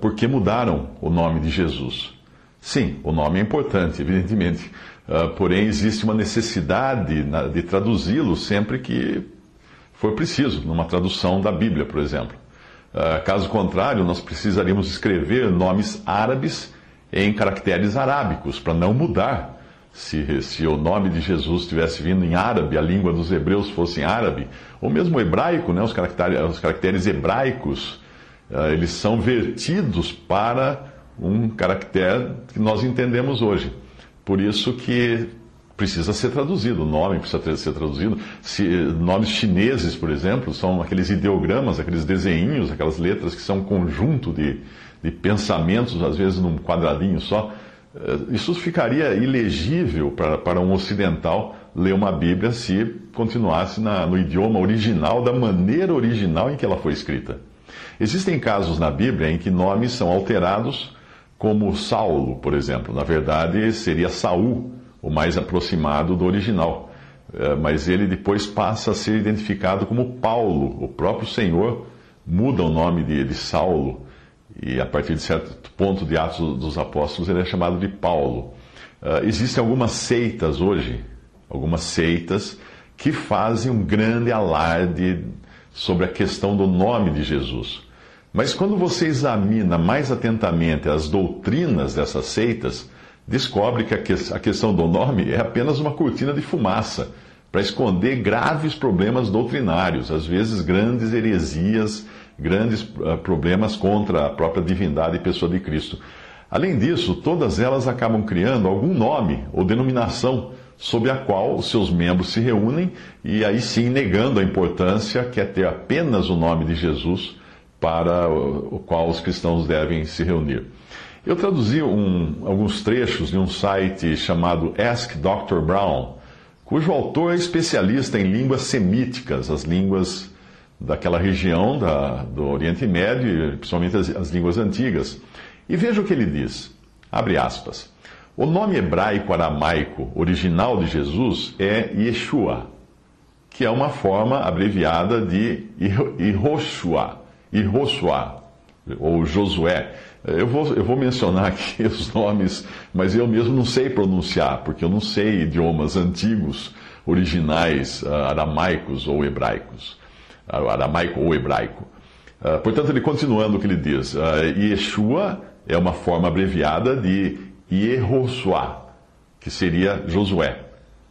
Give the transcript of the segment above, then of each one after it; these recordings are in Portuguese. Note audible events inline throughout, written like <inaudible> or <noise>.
porque mudaram o nome de Jesus. Sim, o nome é importante, evidentemente. Ah, porém, existe uma necessidade de traduzi-lo sempre que for preciso, numa tradução da Bíblia, por exemplo. Ah, caso contrário, nós precisaríamos escrever nomes árabes em caracteres arábicos, para não mudar. Se, se o nome de Jesus tivesse vindo em árabe, a língua dos hebreus fosse em árabe, ou mesmo hebraico, né, os, caracteres, os caracteres hebraicos ah, eles são vertidos para um caractere que nós entendemos hoje. Por isso que precisa ser traduzido, o nome precisa ser traduzido. Se, nomes chineses, por exemplo, são aqueles ideogramas, aqueles desenhinhos, aquelas letras que são um conjunto de, de pensamentos, às vezes num quadradinho só. Ah, isso ficaria ilegível para, para um ocidental ler uma Bíblia se continuasse na, no idioma original, da maneira original em que ela foi escrita. Existem casos na Bíblia em que nomes são alterados, como Saulo, por exemplo. Na verdade, seria Saul, o mais aproximado do original. Eh, mas ele depois passa a ser identificado como Paulo. O próprio Senhor muda o nome de, de Saulo e a partir de certo ponto de Atos dos Apóstolos ele é chamado de Paulo. Uh, existem algumas seitas hoje, algumas seitas que fazem um grande alarde sobre a questão do nome de Jesus. Mas quando você examina mais atentamente as doutrinas dessas seitas, descobre que a questão do nome é apenas uma cortina de fumaça para esconder graves problemas doutrinários, às vezes grandes heresias, grandes uh, problemas contra a própria divindade e pessoa de Cristo. Além disso, todas elas acabam criando algum nome ou denominação sob a qual os seus membros se reúnem e aí sim negando a importância que é ter apenas o nome de Jesus para o qual os cristãos devem se reunir. Eu traduzi um, alguns trechos de um site chamado Ask Dr. Brown, cujo autor é especialista em línguas semíticas, as línguas daquela região da, do Oriente Médio, principalmente as, as línguas antigas. E veja o que ele diz. Abre aspas. O nome hebraico aramaico original de Jesus é Yeshua, que é uma forma abreviada de Yehoshua Josuá, ou Josué. Eu vou, eu vou mencionar <laughs> aqui os nomes, mas eu mesmo não sei pronunciar, porque eu não sei idiomas antigos, originais, uh, aramaicos ou hebraicos. Uh, aramaico ou hebraico. Uh, portanto, ele continuando o que ele diz, Yeshua é uma forma abreviada de Yehosuá, que seria Josué.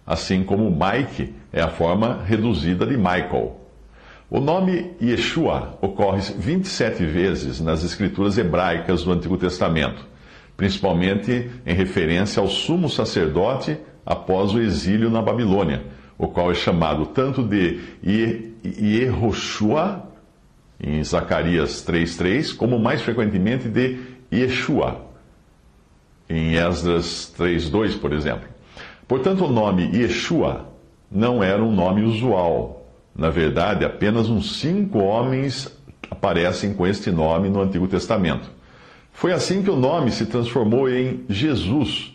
Assim como Mike é a forma reduzida de Michael. O nome Yeshua ocorre 27 vezes nas escrituras hebraicas do Antigo Testamento, principalmente em referência ao sumo sacerdote após o exílio na Babilônia, o qual é chamado tanto de Yehoshua, em Zacarias 3.3, como mais frequentemente de Yeshua, em Esdras 3.2, por exemplo. Portanto, o nome Yeshua não era um nome usual na verdade, apenas uns cinco homens aparecem com este nome no Antigo Testamento. Foi assim que o nome se transformou em Jesus,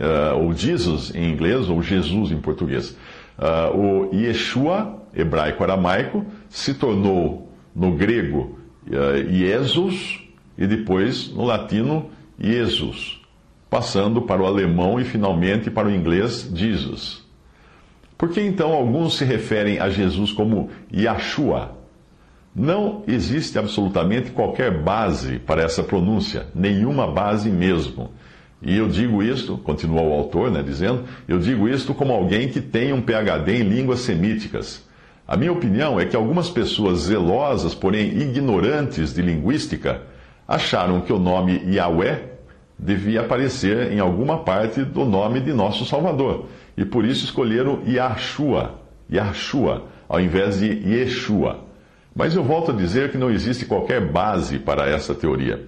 uh, ou Jesus em inglês, ou Jesus em português. Uh, o Yeshua, hebraico-aramaico, se tornou no grego uh, Jesus e depois no latino Jesus, passando para o alemão e finalmente para o inglês Jesus. Por que então alguns se referem a Jesus como Yahshua? Não existe absolutamente qualquer base para essa pronúncia, nenhuma base mesmo. E eu digo isto, continua o autor, né, dizendo, eu digo isto como alguém que tem um PhD em línguas semíticas. A minha opinião é que algumas pessoas zelosas, porém ignorantes de linguística, acharam que o nome Yahweh devia aparecer em alguma parte do nome de nosso Salvador. E por isso escolheram Yahshua, Yahshua, ao invés de Yeshua. Mas eu volto a dizer que não existe qualquer base para essa teoria.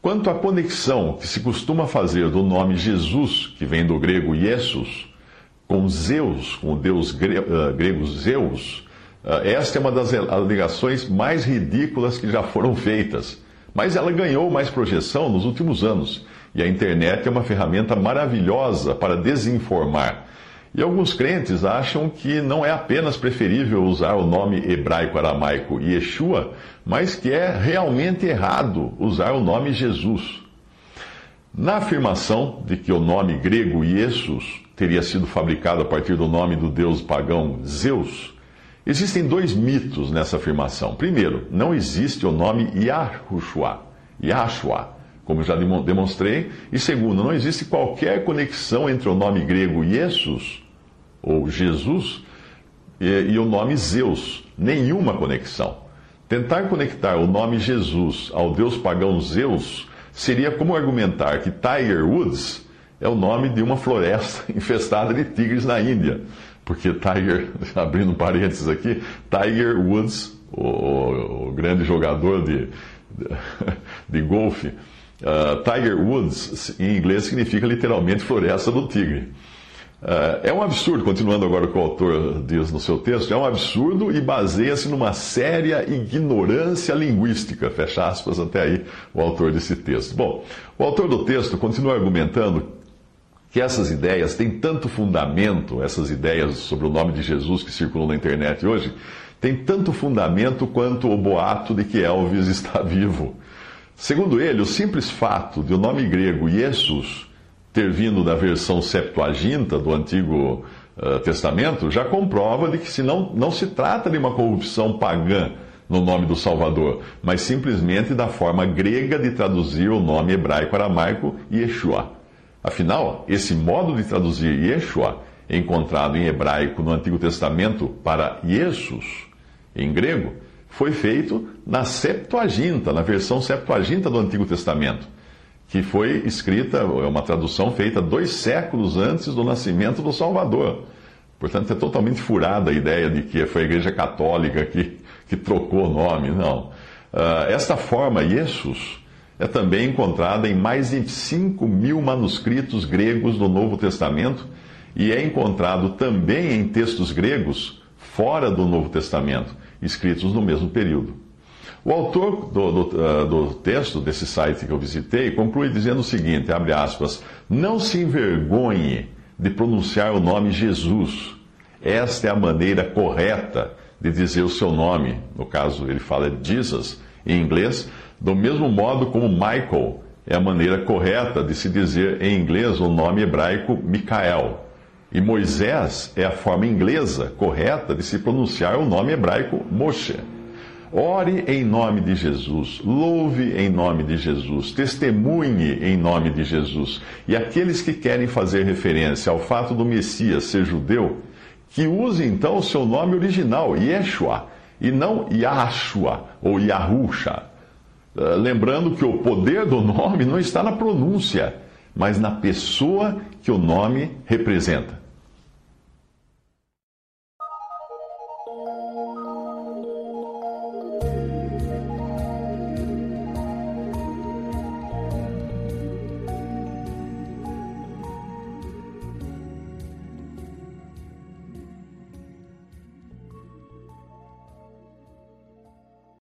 Quanto à conexão que se costuma fazer do nome Jesus, que vem do grego Jesus, com Zeus, com o deus uh, grego Zeus, uh, esta é uma das alegações mais ridículas que já foram feitas. Mas ela ganhou mais projeção nos últimos anos. E a internet é uma ferramenta maravilhosa para desinformar. E alguns crentes acham que não é apenas preferível usar o nome hebraico-aramaico Yeshua, mas que é realmente errado usar o nome Jesus. Na afirmação de que o nome grego Jesus teria sido fabricado a partir do nome do deus pagão Zeus, existem dois mitos nessa afirmação. Primeiro, não existe o nome Yahushua, Yahshua, como já demonstrei. E segundo, não existe qualquer conexão entre o nome grego Jesus, ou Jesus, e, e o nome Zeus. Nenhuma conexão. Tentar conectar o nome Jesus ao deus pagão Zeus seria como argumentar que Tiger Woods é o nome de uma floresta <laughs> infestada de tigres na Índia. Porque Tiger, <laughs> abrindo parênteses aqui, Tiger Woods, o, o grande jogador de, de, <laughs> de golfe, Uh, Tiger Woods, em inglês, significa literalmente floresta do tigre. Uh, é um absurdo, continuando agora o que o autor diz no seu texto, é um absurdo e baseia-se numa séria ignorância linguística, fecha aspas até aí o autor desse texto. Bom, o autor do texto continua argumentando que essas ideias têm tanto fundamento, essas ideias sobre o nome de Jesus que circulam na internet hoje, têm tanto fundamento quanto o boato de que Elvis <laughs> está vivo. Segundo ele, o simples fato de o nome grego Jesus ter vindo da versão Septuaginta do Antigo uh, Testamento já comprova de que se não, não se trata de uma corrupção pagã no nome do Salvador, mas simplesmente da forma grega de traduzir o nome hebraico-aramaico Yeshua. Afinal, esse modo de traduzir Yeshua, encontrado em hebraico no Antigo Testamento para Jesus, em grego, foi feito na Septuaginta, na versão Septuaginta do Antigo Testamento, que foi escrita, é uma tradução feita dois séculos antes do nascimento do Salvador. Portanto, é totalmente furada a ideia de que foi a Igreja Católica que, que trocou o nome. Não. Uh, esta forma, Jesus, é também encontrada em mais de 5 mil manuscritos gregos do Novo Testamento e é encontrado também em textos gregos fora do Novo Testamento escritos no mesmo período. O autor do, do, uh, do, texto desse site que eu visitei conclui dizendo o seguinte: abre aspas, não se envergonhe de pronunciar o nome Jesus. Esta é a maneira correta de dizer o seu nome. No caso, ele fala Jesus em inglês, do mesmo modo como Michael é a maneira correta de se dizer em inglês o nome hebraico Micael. E Moisés é a forma inglesa correta de se pronunciar o nome hebraico Moshe. Ore em nome de Jesus, louve em nome de Jesus, testemunhe em nome de Jesus. E aqueles que querem fazer referência ao fato do Messias ser judeu, que use então o seu nome original, Yeshua, e não Yahshua ou Yahusha. Ah, lembrando que o poder do nome não está na pronúncia, mas na pessoa que o nome representa.